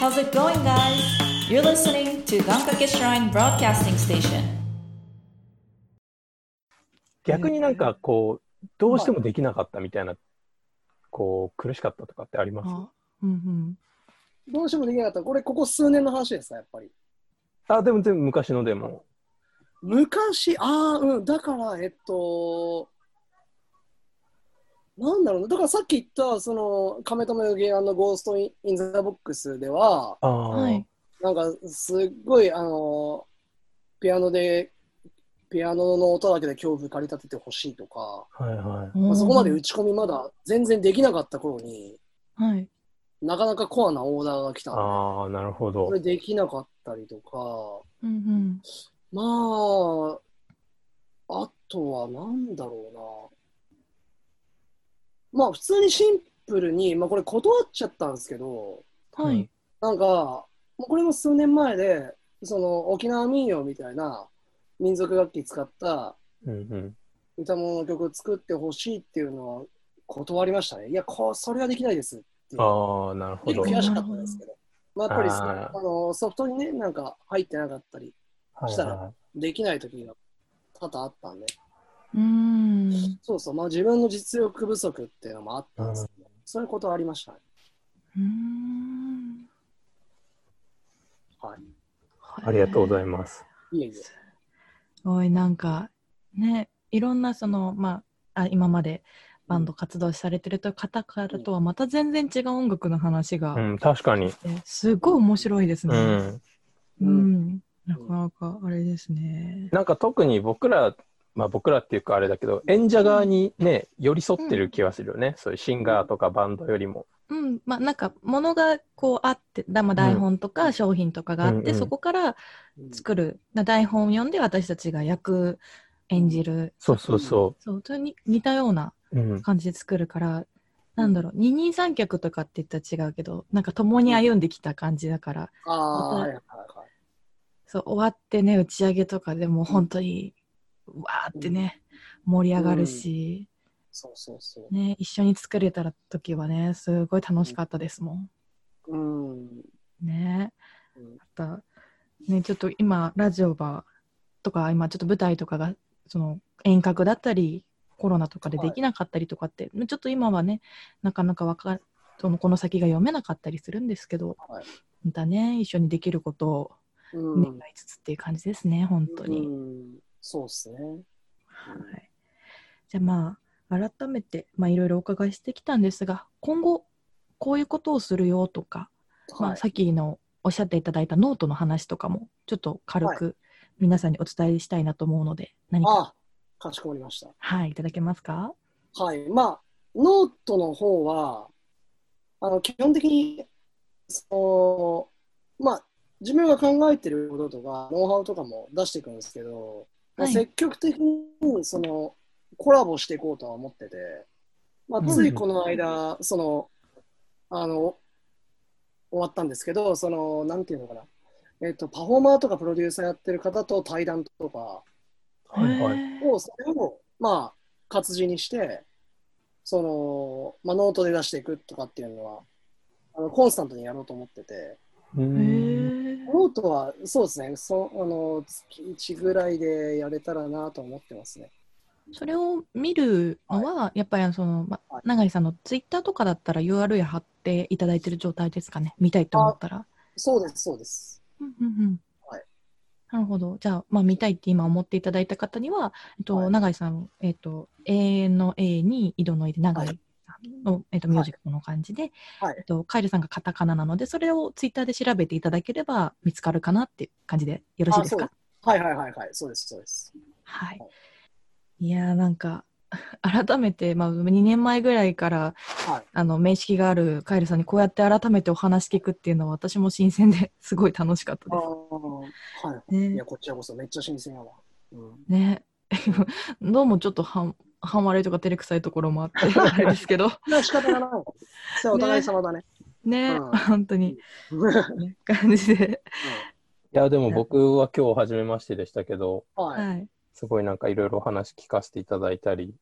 How's it going, guys? You're listening to Gankake Shrine Broadcasting Station. 逆になんかこう、どうしてもできなかったみたいな、こう、苦しかったとかってあります？あうんうん。どうしてもできなかった。これ、ここ数年の話ですか、やっぱり。あ、でも全部昔のでも。昔、ああ、うん、だから、えっと、なんだろうな、だからさっき言った、その、カメ止めの原案のゴースト・イン・ザ・ボックスでは、ああ、はい。なんか、すっごい、あの、ピアノで、ピアノの音だけで恐怖駆り立ててほしいとか、はいはい。まあ、そこまで打ち込みまだ全然できなかった頃に、はい。なかなかコアなオーダーが来たんで、ああ、なるほどこれ。できなかったりとか、うんうん。まあ、あとはなんだろうな。まあ、普通にシンプルに、まあ、これ断っちゃったんですけど、はい。なんか、もうこれも数年前で、その沖縄民謡みたいな民族楽器使ったうんうん。歌物の曲を作ってほしいっていうのは断りましたね。いや、こうそれはできないですって。ああ、なるほど。悔しかったですけど。まあ、やっぱりそあのソフトにね、なんか入ってなかったり、したらはできない時が多々あったんで、うーん。そうそう、まあ自分の実力不足っていうのもあったんですけど、そういうことありましたね。うーん。はい。い。ありがとうございます。いえいえ。おい、なんか、ね、いろんなその、まあ、あ今までバンド活動されてる方からとはまた全然違う音楽の話が、うん、確かに。えすごい面白いですね。うん。ううんん。なかなかあれですね。なんか特に僕ら、まあ僕らっていうかあれだけど、演者側にね、寄り添ってる気はするよね。そういうシンガーとかバンドよりも。うん、まあなんか物がこうあって、だまあ台本とか商品とかがあって、うんうん。そこからうん。作る、な台本を読んで私たちが役演じる、そうそうそそう、それに似たようなう。うん。感じで作るから、なんだろう、二人三脚とかって言ったら違うけど、なんか共に歩んできた感じだから、ああ、またはいはいはい。そう、終わってね、打ち上げとかでも本当に、わーってね、盛り上がるし、そうそうそう。ね、一緒に作れた時はね、すごい楽しかったですもん。うん。ね。うんあった、ね、ちょっと今、ラジオが、とか、今ちょっと舞台とかが、その遠隔だったり、コロナとかでできなかったりとかって、ちょっと今はね、なかなかわかそのこの先が読めなかったりするんですけど、はいまたね、一緒にできることをうん願いつつっていう感じですね、本当に。うんそうですね。はい、じゃあまあ、改めて、まあ、いろいろお伺いしてきたんですが、今後、こういうことをするよとか、まあ、はい。さっきのおっしゃっていただいたノートの話とかも、ちょっと軽く皆さんにお伝えしたいなと思うので、何か、あ、かしこまりました。はい、いただけますか？はい。まあ、ノートの方は、あの、基本的に、その、まあ、自分が考えてることとか、ノウハウとかも出していくんですけど、まあはい。積極的に、その、コラボしていこうとは思ってて、まあ、ついこの間、その、あの、終わったんですけど、その、なんていうのかな、えっと、パフォーマーとかプロデューサーやってる方と対談とか、はいはい。へー。を、それを、まあ、活字にして、その、まあ、ノートで出していくとかっていうのは、あのコンスタントにやろうと思ってて、うへん。ーノートは、そうですね、そあの月1ぐらいでやれたらなと思ってますね。それを見るのは、やっぱりその、まはい永井さんのツイッターとかだったら URL 貼っていただいてる状態ですかね、見たいと思ったら。そうです、そうです。うんうんうんはいなるほど。じゃあ、まあ、見たいって今思っていただいた方には、えっと、はい永井さん、えっと、永遠の A に井戸の A で永井の、えっと、ミュージックの感じで、はいえっと、カイルさんがカタカナなので、それをツイッターで調べていただければ見つかるかなっていう感じでよろしいですか？はいはいはいはい、そうです、そうです。はいはい。いやー、なんか、改めて、まあ、2年前ぐらいから、はい。あの、面識があるカイルさんにこうやって改めてお話聞くっていうのは私も新鮮で すごい楽しかったであーはい。す。ねいや、こちらこそめっちゃ新鮮やわ。うん、ね どうもちょっと半半笑いとか照れくさいところもあって あれですけど仕方がない。それはお互い様だね。ね、うん本当に、感じで、いや、でも僕は今日初めましてでしたけど、はい。はい、すごいなんかいろいろお話聞かせていただいたり、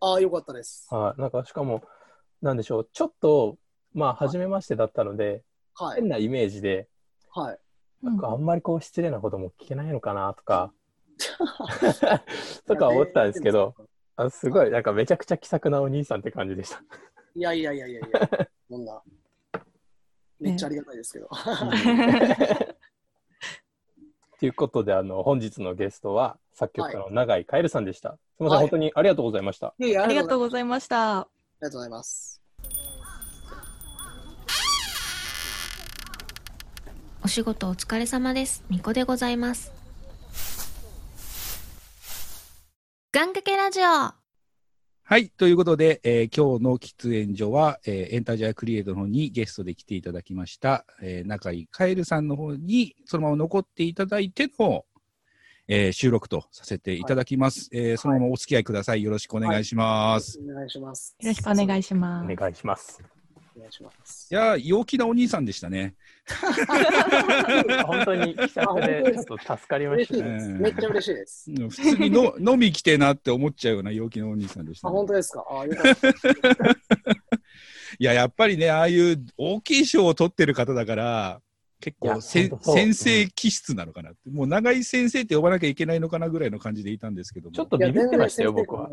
ああ、よかったです。はい。なんかしかも、なんでしょう、ちょっと、まあ、初めましてだったので、はい。変なイメージで、はい。うんあんまりこう失礼なことも聞けないのかなとか、とか思ったんですけど、あすごい、なんかめちゃくちゃ気さくなお兄さんって感じでした。いやいやいやいやいや、そんな。めっちゃありがたいですけど。ということで、あの、本日のゲストは、作曲家の永井カエルさんでした。すみません、はい本当にありがとうございました。いやいやありがとうごございました。ありがとうございます。お仕事お疲れ様です。みこでございます。願掛けラジオはい。ということで、えー今日の喫煙所は、えーエンタジャークリエイトの方にゲストで来ていただきました、えー中井カエルさんの方に、そのまま残っていただいての、えー収録とさせていただきます、えーそのままお付き合いください。よろしくお願いします。お願いします。よろしくお願いしまおす。願いします。お願いします。いやー、陽気なお兄さんでしたね。本当に気さくで、ちょっと助かりましたね。めっちゃ嬉しいです。うん普通にの 飲み来てえなって思っちゃうような陽気なお兄さんでした、あ、ね。本当ですか？あ、よかった。いや、やっぱりね、ああいう大きい賞を取ってる方だから、結構せ先生気質なのかなって、もう長井先生って呼ばなきゃいけないのかなぐらいの感じでいたんですけども。ちょっとビビってましたよ、僕は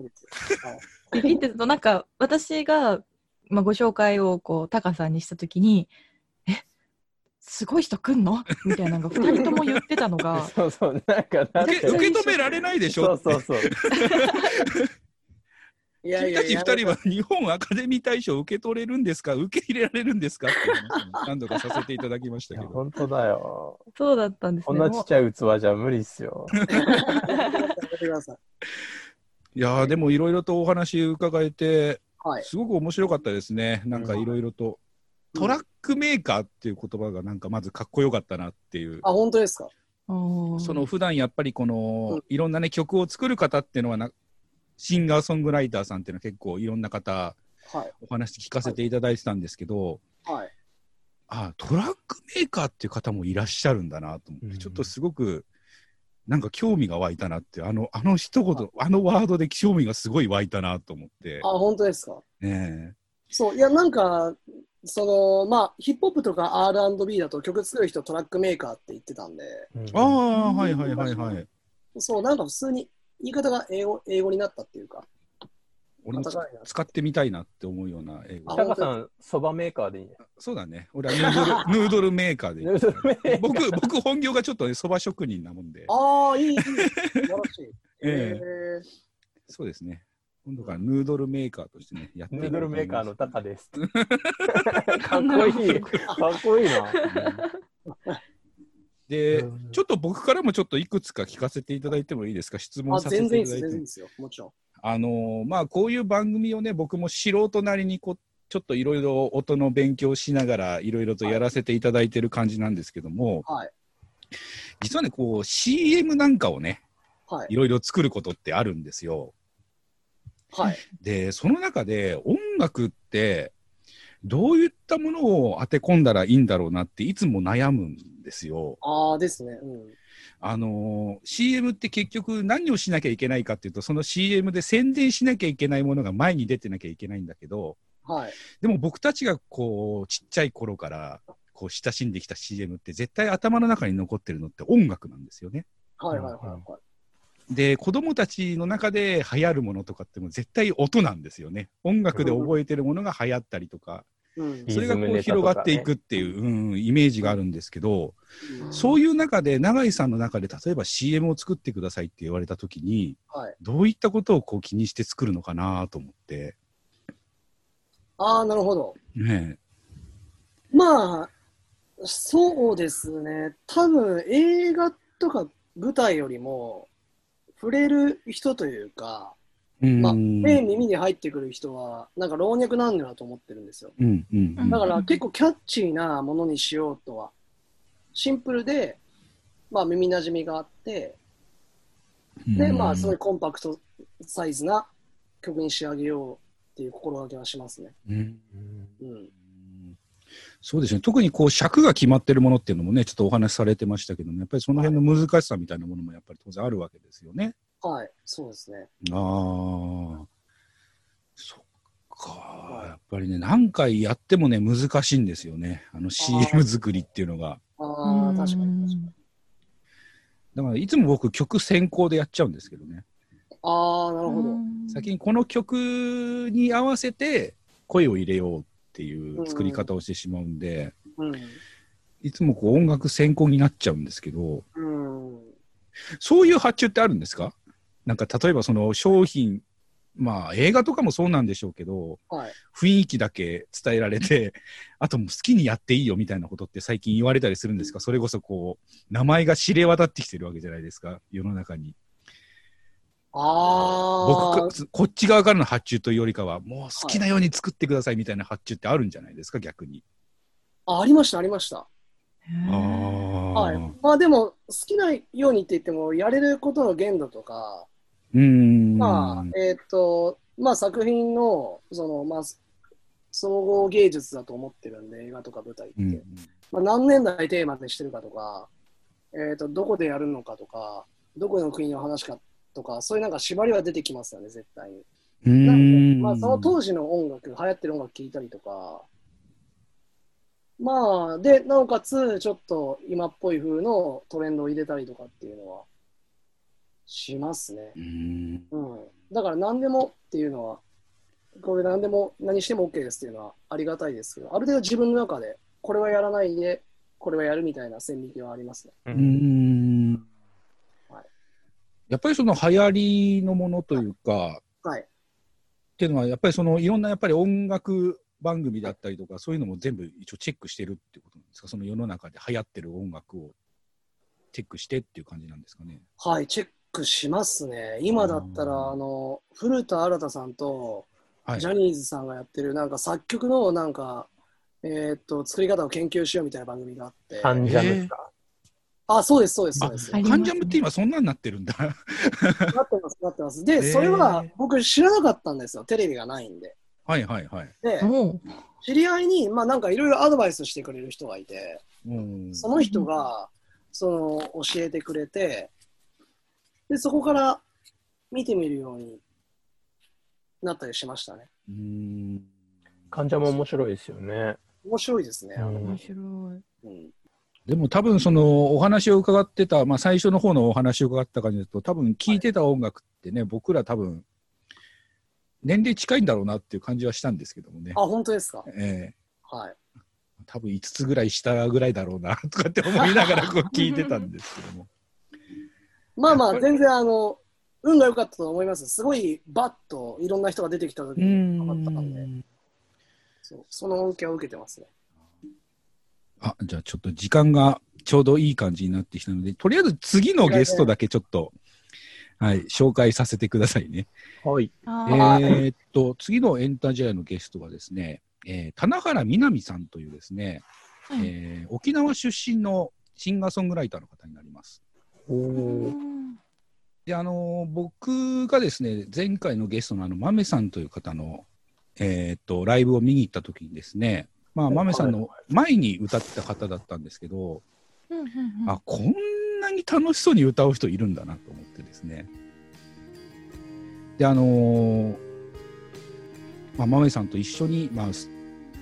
ビビってると、なんか、私が、まあ、ご紹介を、こう、タカさんにしたときに、え、すごい人来んの？みたいなのが、二人とも言ってたのが、そうそう、なんか、受けて受け止められないでしょ？そうそうそう。いやい君たちやいや。二人は日本アカデミー大賞を受け取れるんですか？受け入れられるんですか？って何度かさせていただきましたけど。本当だよ。そうだったんですね。こんなちっちゃい器じゃ無理っすよ。い。いやーでもいろいろとお話伺えて、はい。すごく面白かったですね。なんかいろいろと。トラックメーカーっていう言葉がなんかまずかっこよかったなっていう。あ、本当ですか？その普段やっぱりこの、うんいろんなね曲を作る方っていうのはなシンガーソングライターさんっていうのは結構いろんな方はい。お話聞かせていただいてたんですけど、はい。あトラックメーカーっていう方もいらっしゃるんだなと思って、うんちょっとすごくなんか興味が湧いたなってあのあの一言あのワードで興味がすごい湧いたなと思って。あ、本当ですか？ねそう、いや、なんか、その、まあ、ヒップホップとか R&B だと曲作る人トラックメーカーって言ってたんで、うん。えああはいはいはいはい。そう、なんか普通に言い方が英語英語になったっていうか、俺も使ってみたいなって思うような英語あタカさん、そばメーカーでいいね。そうだね。俺はヌードル ヌードルメーカーでヌードルメーカー。僕僕本業がちょっとねそば職人なもんで。ああ、いい、いい、素晴らしい。ええ。そうですね。今度からヌードルメーカーとしてねやっていヌードルメーカーのタカです。かっこいい。かっこいいな。で、うん。ちょっと僕からもちょっといくつか聞かせていただいてもいいですか？質問させていただいて。全然いいですよ。もちろん。あのーまあこういう番組をね僕も素人なりにこうちょっといろいろ音の勉強しながらいろいろとやらせていただいてる感じなんですけども、はい。実はねこう CM なんかをねはい。いろいろ作ることってあるんですよ。はい。でその中で音楽ってどういったものを当て込んだらいいんだろうなっていつも悩むんですよ。ああ、ですね。うん。あのー CM って結局何をしなきゃいけないかっていうとその CM で宣伝しなきゃいけないものが前に出てなきゃいけないんだけどはい。でも僕たちがこうちっちゃい頃からこう親しんできた CM って絶対頭の中に残ってるのって音楽なんですよね。はい。はい。はい。はいで子供たちの中で流行るものとかってもう絶対音なんですよね。音楽で覚えてるものが流行ったりとかうん。それがこう広がっていくっていう、うん、イメージがあるんですけど、うんそういう中で永井さんの中で例えば CM を作ってくださいって言われた時にはい。どういったことをこう気にして作るのかなと思って、ああ、なるほど。ねまあ、そうですね。多分映画とか舞台よりも、触れる人というか、まあ、目、耳に入ってくる人は、なんか老若男女だと思ってるんですよ。うんうんうんだから結構キャッチーなものにしようとは、シンプルで、まあ耳馴染みがあって、で、まあすごいコンパクトサイズな曲に仕上げようっていう心がけはしますね。うんうん。そうですね特にこう尺が決まってるものっていうのもねちょっとお話しされてましたけどもやっぱりその辺の難しさみたいなものもやっぱり当然あるわけですよね。はい、そうですね。ああそっか、はいやっぱりね、何回やってもね、難しいんですよね。あの CM 作りっていうのが。ああ、確かに確かに。だから、いつも僕曲先行でやっちゃうんですけどね。ああ、なるほど。先にこの曲に合わせて声を入れようっていう作り方をしてしまうんで、うん。いつもこう音楽先行になっちゃうんですけど、うん。そういう発注ってあるんですか？なんか例えばその商品、まあ映画とかもそうなんでしょうけど、はい。雰囲気だけ伝えられて、あともう好きにやっていいよみたいなことって最近言われたりするんですか？それこそこう、名前が知れ渡ってきてるわけじゃないですか？世の中に。ああ。僕か、こっち側からの発注というよりかは、もう好きなように作ってくださいみたいな発注ってあるんじゃないですか？逆に。あありました、ありました。あはいあ。。まあでも、好きなようにって言っても、やれることの限度とか、うーん。まあ、えっ、と、まあ作品の、その、まあ、総合芸術だと思ってるんで、映画とか舞台って。うんまあ、何年代テーマでしてるかとか、えっ、と、どこでやるのかとか、どこの国の話かとか、そういうなんか縛りは出てきますよね、絶対に。なんまあ、その当時の音楽、流行ってる音楽聴いたりとか、まあ、で、なおかつ、ちょっと今っぽい風のトレンドを入れたりとかっていうのは、しますね。うーん。うん。だから何でもっていうのは、これ何でも、何しても OK ですっていうのはありがたいですけど、ある程度自分の中で、これはやらないで、これはやるみたいな線引きはありますね。うんはいやっぱりその流行りのものというか、はい。っていうのは、やっぱりそのいろんなやっぱり音楽番組だったりとか、そういうのも全部一応チェックしてるってことなんですか、その世の中で流行ってる音楽をチェックしてっていう感じなんですかね？はい、チェックしますね。今だったら、うんあの、古田新太さんと、はいジャニーズさんがやってる、なんか作曲のなんか、えーっと、作り方を研究しようみたいな番組があって。サンジャムですか、あ、そうです、そうです、そうです。ありますカンジャムって今そんなになってるんだ。なってます、なってます。で、それは僕知らなかったんですよ。テレビがないんで。はいはいはい。で、知り合いに、まあなんかいろいろアドバイスしてくれる人がいて、うんその人が、その、教えてくれて、で、そこから見てみるようになったりしましたね。うーん患者も面白いですよね。面白いですね。面白い。うんでも多分そのお話を伺ってた、まあ最初の方のお話を伺った感じだと、多分聴いてた音楽ってね、僕ら多分、年齢近いんだろうなっていう感じはしたんですけどもね。あ、本当ですか？ええはい。多分5つぐらい下ぐらいだろうなとかって思いながらこう聞いてたんですけども。まあまあ、全然あの、運が良かったと思います。すごいバッといろんな人が出てきた時うにハマったんで、んそうその恩恵を受けてますね。あ、じゃあちょっと時間がちょうどいい感じになってきたので、とりあえず次のゲストだけちょっと、はい、紹介させてくださいね。はい。あえーーっと、次のエンタジアのゲストはですね、えー棚原みなみさんというですね、はいえー沖縄出身のシンガーソングライターの方になります。で、あのー僕がですね、前回のゲストのあの、まめさんという方の、えーっと、ライブを見に行った時にですね、まあ、まめさんの前に歌ってた方だったんですけど、あ、こんなに楽しそうに歌う人いるんだなと思ってですね。で、あのーまあ、まめさんと一緒に、まあ、す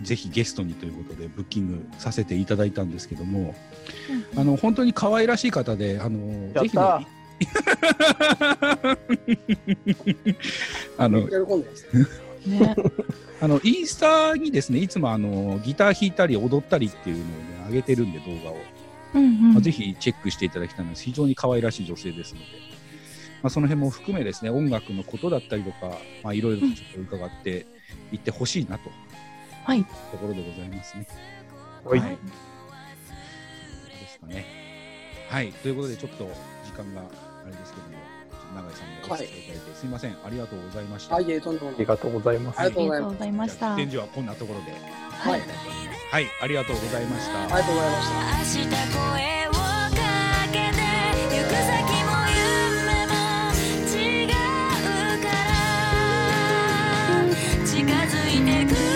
ぜひゲストにということでブッキングさせていただいたんですけども、あの、本当に可愛らしい方で、あのーぜひね、あの、喜んでます。ね、あの、インスタにですね、いつもあの、ギター弾いたり踊ったりっていうのをね、上げてるんで動画を。うんうんまあ、ぜひチェックしていただきたいのです。非常に可愛らしい女性ですので、まあ、その辺も含めですね、音楽のことだったりとか、まあ、いろいろとちょっと伺っていってほしいなとはい、ところでございますね。はい。ですかね。はい、ということでちょっと時間があれですけども、永井さんにお付きいただいて、すいません、ありがとうございました。はい、どんどんありがとうございます。ありがとうございました。展示はこんなところで。はい、はい、ありがとうございました。ありがとうございました。近づいてくる